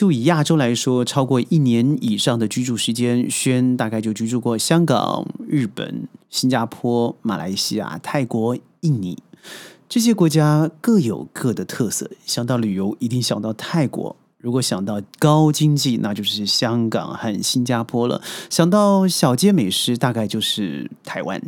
就以亚洲来说，超过一年以上的居住时间，轩大概就居住过香港、日本、新加坡、马来西亚、泰国、印尼这些国家各有各的特色。想到旅游，一定想到泰国；如果想到高经济，那就是香港和新加坡了；想到小街美食，大概就是台湾。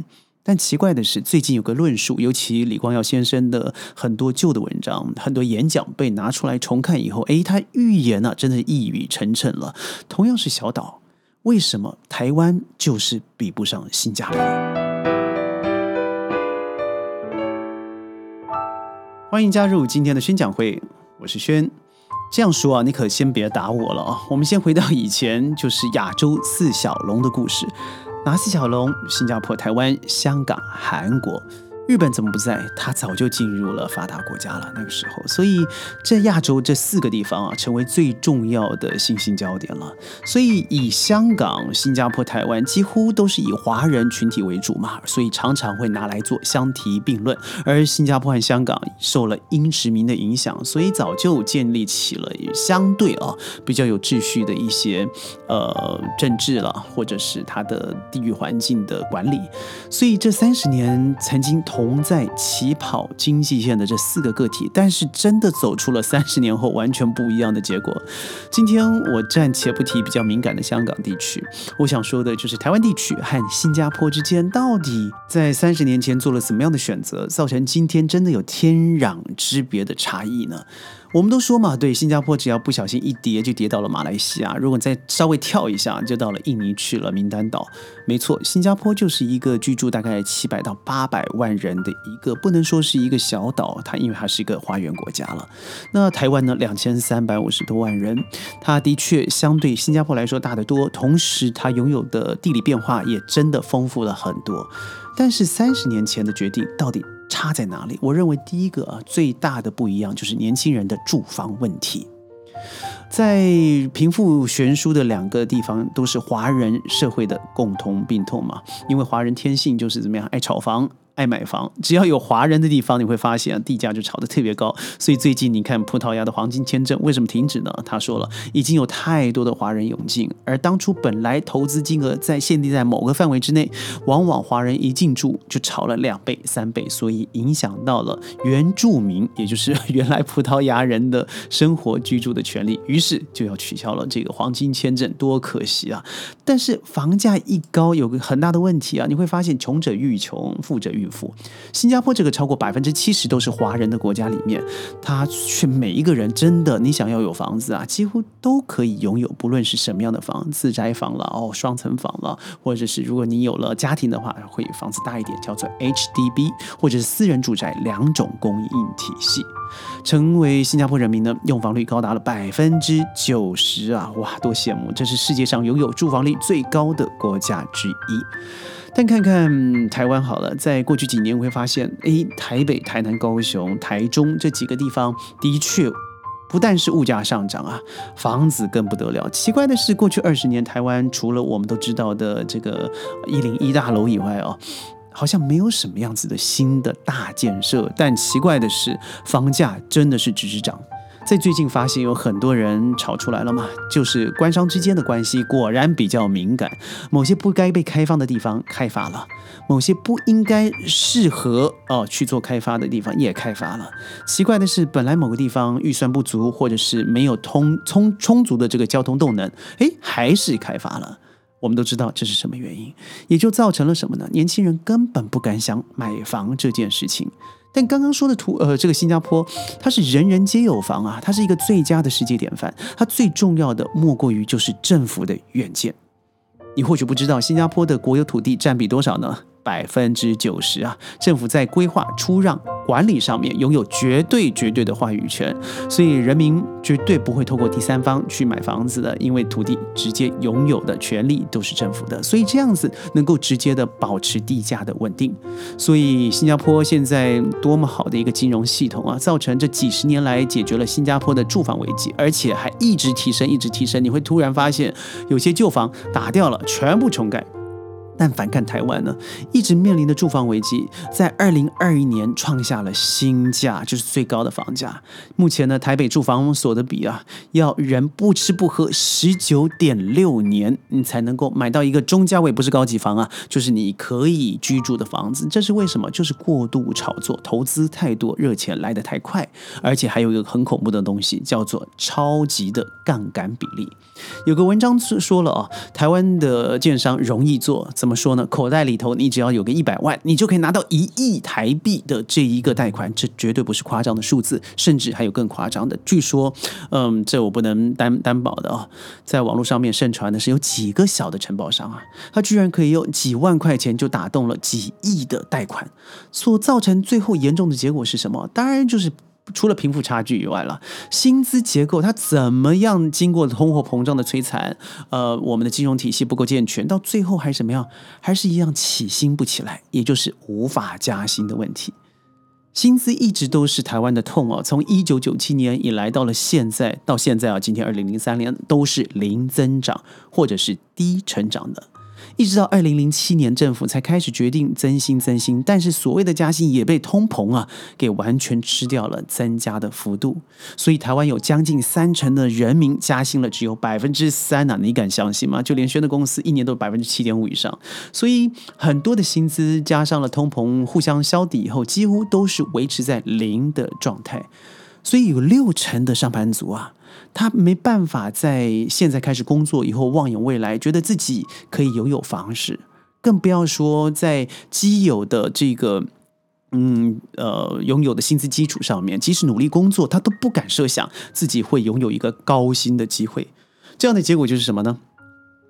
但奇怪的是，最近有个论述，尤其李光耀先生的很多旧的文章、很多演讲被拿出来重看以后，诶，他预言呢，真的一语成谶了。同样是小岛，为什么台湾就是比不上新加坡？欢迎加入今天的宣讲会，我是轩。这样说啊，你可先别打我了啊。我们先回到以前，就是亚洲四小龙的故事。马四小龙？新加坡、台湾、香港、韩国。日本怎么不在？它早就进入了发达国家了。那个时候，所以在亚洲这四个地方啊，成为最重要的信心焦点了。所以以香港、新加坡、台湾几乎都是以华人群体为主嘛，所以常常会拿来做相提并论。而新加坡和香港受了英殖民的影响，所以早就建立起了相对啊比较有秩序的一些呃政治了，或者是它的地域环境的管理。所以这三十年曾经。同在起跑经济线的这四个个体，但是真的走出了三十年后完全不一样的结果。今天我暂且不提比较敏感的香港地区，我想说的就是台湾地区和新加坡之间，到底在三十年前做了什么样的选择，造成今天真的有天壤之别的差异呢？我们都说嘛，对新加坡只要不小心一跌就跌到了马来西亚，如果再稍微跳一下就到了印尼去了，名单岛。没错，新加坡就是一个居住大概七百到八百万人的一个，不能说是一个小岛，它因为它是一个花园国家了。那台湾呢，两千三百五十多万人，它的确相对新加坡来说大得多，同时它拥有的地理变化也真的丰富了很多。但是三十年前的决定到底？差在哪里？我认为第一个啊，最大的不一样就是年轻人的住房问题。在贫富悬殊的两个地方，都是华人社会的共同病痛嘛。因为华人天性就是怎么样，爱炒房。爱买房，只要有华人的地方，你会发现地价就炒得特别高。所以最近你看葡萄牙的黄金签证为什么停止呢？他说了，已经有太多的华人涌进，而当初本来投资金额在限定在某个范围之内，往往华人一进驻就炒了两倍、三倍，所以影响到了原住民，也就是原来葡萄牙人的生活居住的权利，于是就要取消了这个黄金签证，多可惜啊！但是房价一高，有个很大的问题啊，你会发现穷者愈穷，富者愈。新加坡这个超过百分之七十都是华人的国家里面，他却每一个人真的，你想要有房子啊，几乎都可以拥有，不论是什么样的房，自宅房了哦，双层房了，或者是如果你有了家庭的话，会房子大一点，叫做 HDB，或者是私人住宅两种供应体系，成为新加坡人民呢，用房率高达了百分之九十啊，哇，多羡慕！这是世界上拥有住房率最高的国家之一。但看看台湾好了，在过去几年，我会发现，诶，台北、台南、高雄、台中这几个地方，的确不但是物价上涨啊，房子更不得了。奇怪的是，过去二十年，台湾除了我们都知道的这个一零一大楼以外哦，好像没有什么样子的新的大建设。但奇怪的是，房价真的是直直涨。在最近发现有很多人吵出来了嘛，就是官商之间的关系果然比较敏感，某些不该被开放的地方开发了，某些不应该适合哦去做开发的地方也开发了。奇怪的是，本来某个地方预算不足，或者是没有通充充足的这个交通动能，哎，还是开发了。我们都知道这是什么原因，也就造成了什么呢？年轻人根本不敢想买房这件事情。但刚刚说的图，呃，这个新加坡，它是人人皆有房啊，它是一个最佳的世界典范。它最重要的莫过于就是政府的远见。你或许不知道，新加坡的国有土地占比多少呢？百分之九十啊，政府在规划、出让、管理上面拥有绝对、绝对的话语权，所以人民绝对不会透过第三方去买房子的，因为土地直接拥有的权利都是政府的，所以这样子能够直接的保持地价的稳定。所以新加坡现在多么好的一个金融系统啊，造成这几十年来解决了新加坡的住房危机，而且还一直提升，一直提升。你会突然发现，有些旧房打掉了，全部重盖。但反看台湾呢，一直面临的住房危机，在二零二一年创下了新价，就是最高的房价。目前呢，台北住房所得比啊，要人不吃不喝十九点六年，你才能够买到一个中价位，不是高级房啊，就是你可以居住的房子。这是为什么？就是过度炒作，投资太多，热钱来得太快，而且还有一个很恐怖的东西，叫做超级的杠杆比例。有个文章是说了啊，台湾的建商容易做，怎么么说呢？口袋里头你只要有个一百万，你就可以拿到一亿台币的这一个贷款，这绝对不是夸张的数字，甚至还有更夸张的。据说，嗯，这我不能担担保的啊，在网络上面盛传的是有几个小的承包商啊，他居然可以用几万块钱就打动了几亿的贷款，所造成最后严重的结果是什么？当然就是。除了贫富差距以外了，薪资结构它怎么样？经过通货膨胀的摧残，呃，我们的金融体系不够健全，到最后还是怎么样？还是一样起薪不起来，也就是无法加薪的问题。薪资一直都是台湾的痛哦，从一九九七年以来到了现在，到现在啊，今天二零零三年都是零增长或者是低成长的。一直到二零零七年，政府才开始决定增薪增薪，但是所谓的加薪也被通膨啊给完全吃掉了增加的幅度。所以台湾有将近三成的人民加薪了，只有百分之三呐，你敢相信吗？就连轩的公司一年都百分之七点五以上，所以很多的薪资加上了通膨互相消抵以后，几乎都是维持在零的状态。所以有六成的上班族啊。他没办法在现在开始工作以后望眼未来，觉得自己可以拥有房市，更不要说在基有的这个嗯呃拥有的薪资基础上面，即使努力工作，他都不敢设想自己会拥有一个高薪的机会。这样的结果就是什么呢？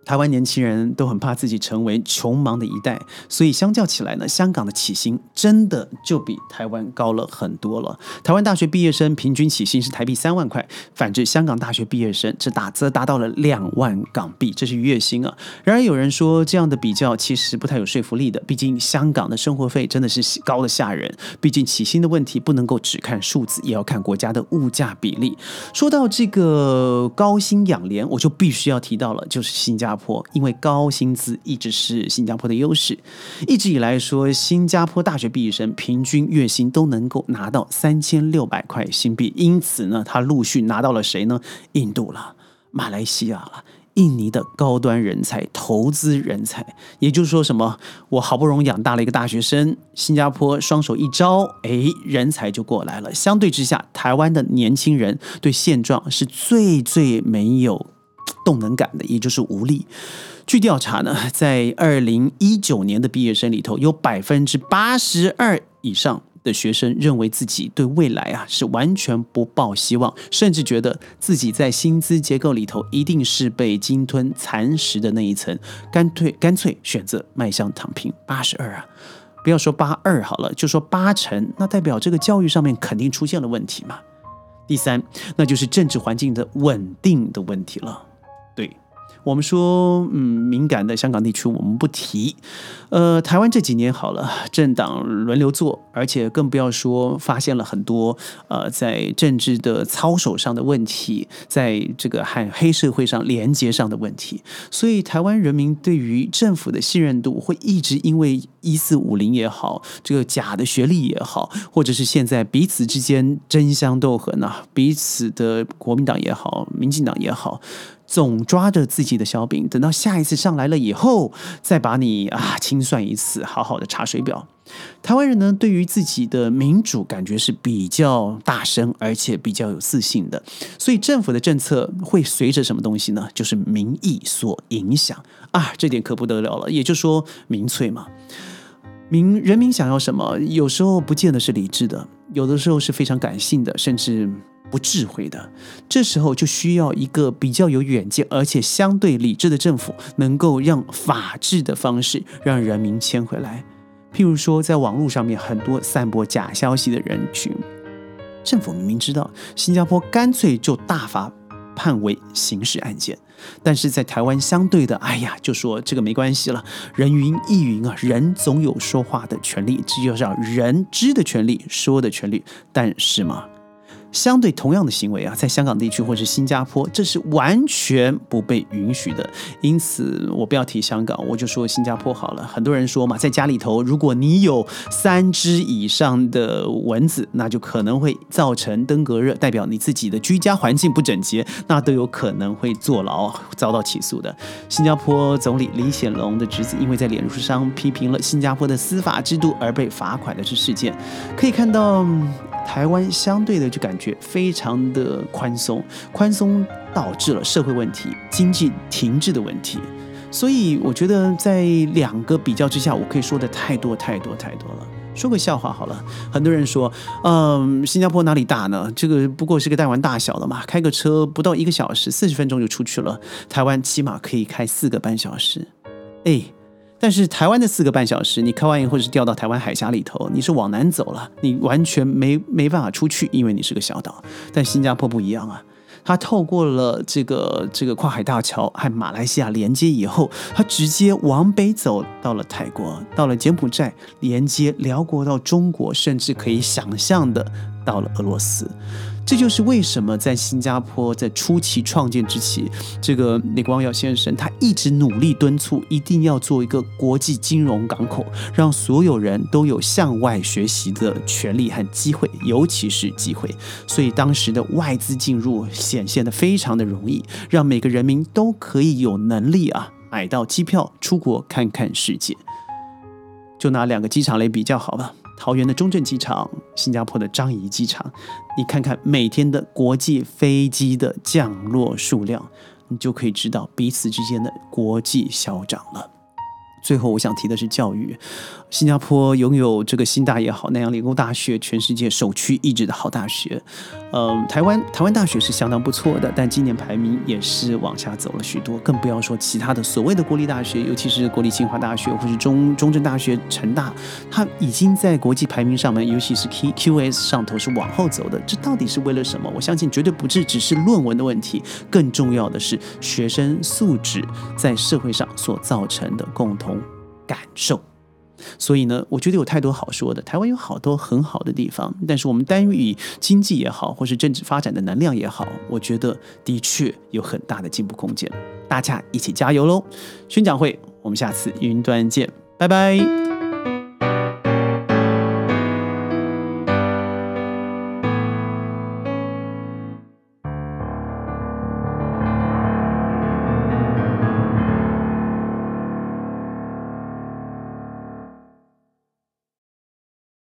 台湾年轻人都很怕自己成为穷忙的一代，所以相较起来呢，香港的起薪真的就比台湾高了很多了。台湾大学毕业生平均起薪是台币三万块，反之香港大学毕业生这打则达到了两万港币，这是月薪啊。然而有人说这样的比较其实不太有说服力的，毕竟香港的生活费真的是高的吓人。毕竟起薪的问题不能够只看数字，也要看国家的物价比例。说到这个高薪养廉，我就必须要提到了，就是新加。新加坡因为高薪资一直是新加坡的优势，一直以来说，新加坡大学毕业生平均月薪都能够拿到三千六百块新币，因此呢，他陆续拿到了谁呢？印度了，马来西亚了，印尼的高端人才、投资人才，也就是说，什么？我好不容易养大了一个大学生，新加坡双手一招，哎，人才就过来了。相对之下，台湾的年轻人对现状是最最没有。动能感的，也就是无力。据调查呢，在二零一九年的毕业生里头，有百分之八十二以上的学生认为自己对未来啊是完全不抱希望，甚至觉得自己在薪资结构里头一定是被鲸吞蚕食的那一层，干脆干脆选择迈向躺平。八十二啊，不要说八二好了，就说八成，那代表这个教育上面肯定出现了问题嘛。第三，那就是政治环境的稳定的问题了。我们说，嗯，敏感的香港地区我们不提。呃，台湾这几年好了，政党轮流做，而且更不要说发现了很多呃，在政治的操守上的问题，在这个和黑社会上连接上的问题。所以，台湾人民对于政府的信任度会一直因为一四五零也好，这个假的学历也好，或者是现在彼此之间争相斗狠啊，彼此的国民党也好，民进党也好。总抓着自己的小饼，等到下一次上来了以后，再把你啊清算一次，好好的查水表。台湾人呢，对于自己的民主感觉是比较大声，而且比较有自信的，所以政府的政策会随着什么东西呢？就是民意所影响啊，这点可不得了了。也就说，民粹嘛，民人民想要什么，有时候不见得是理智的，有的时候是非常感性的，甚至。不智慧的，这时候就需要一个比较有远见，而且相对理智的政府，能够让法治的方式让人民迁回来。譬如说，在网络上面很多散播假消息的人群，政府明明知道，新加坡干脆就大法判为刑事案件，但是在台湾相对的，哎呀，就说这个没关系了，人云亦云啊，人总有说话的权利，这就叫人知的权利，说的权利，但是嘛。相对同样的行为啊，在香港地区或是新加坡，这是完全不被允许的。因此，我不要提香港，我就说新加坡好了。很多人说嘛，在家里头，如果你有三只以上的蚊子，那就可能会造成登革热，代表你自己的居家环境不整洁，那都有可能会坐牢，遭到起诉的。新加坡总理李显龙的侄子，因为在脸书上批评了新加坡的司法制度而被罚款的这事件，可以看到。台湾相对的就感觉非常的宽松，宽松导致了社会问题、经济停滞的问题，所以我觉得在两个比较之下，我可以说的太多太多太多了。说个笑话好了，很多人说，嗯，新加坡哪里大呢？这个不过是个台湾大小的嘛，开个车不到一个小时，四十分钟就出去了。台湾起码可以开四个半小时，哎。但是台湾的四个半小时，你开完以后是掉到台湾海峡里头，你是往南走了，你完全没没办法出去，因为你是个小岛。但新加坡不一样啊，它透过了这个这个跨海大桥和马来西亚连接以后，它直接往北走到了泰国，到了柬埔寨，连接辽国到中国，甚至可以想象的到了俄罗斯。这就是为什么在新加坡在初期创建之前，这个李光耀先生他一直努力敦促，一定要做一个国际金融港口，让所有人都有向外学习的权利和机会，尤其是机会。所以当时的外资进入显现的非常的容易，让每个人民都可以有能力啊买到机票出国看看世界。就拿两个机场来比较好吧。桃园的中正机场，新加坡的樟宜机场，你看看每天的国际飞机的降落数量，你就可以知道彼此之间的国际消长了。最后，我想提的是教育。新加坡拥有这个新大也好，南洋理工大学，全世界首屈一指的好大学。嗯，台湾台湾大学是相当不错的，但今年排名也是往下走了许多，更不要说其他的所谓的国立大学，尤其是国立清华大学或是中中正大学、成大，它已经在国际排名上面，尤其是 Q Q S 上头是往后走的。这到底是为了什么？我相信绝对不是只是论文的问题，更重要的是学生素质在社会上所造成的共同感受。所以呢，我觉得有太多好说的。台湾有好多很好的地方，但是我们单以经济也好，或是政治发展的能量也好，我觉得的确有很大的进步空间。大家一起加油喽！宣讲会，我们下次云端见，拜拜。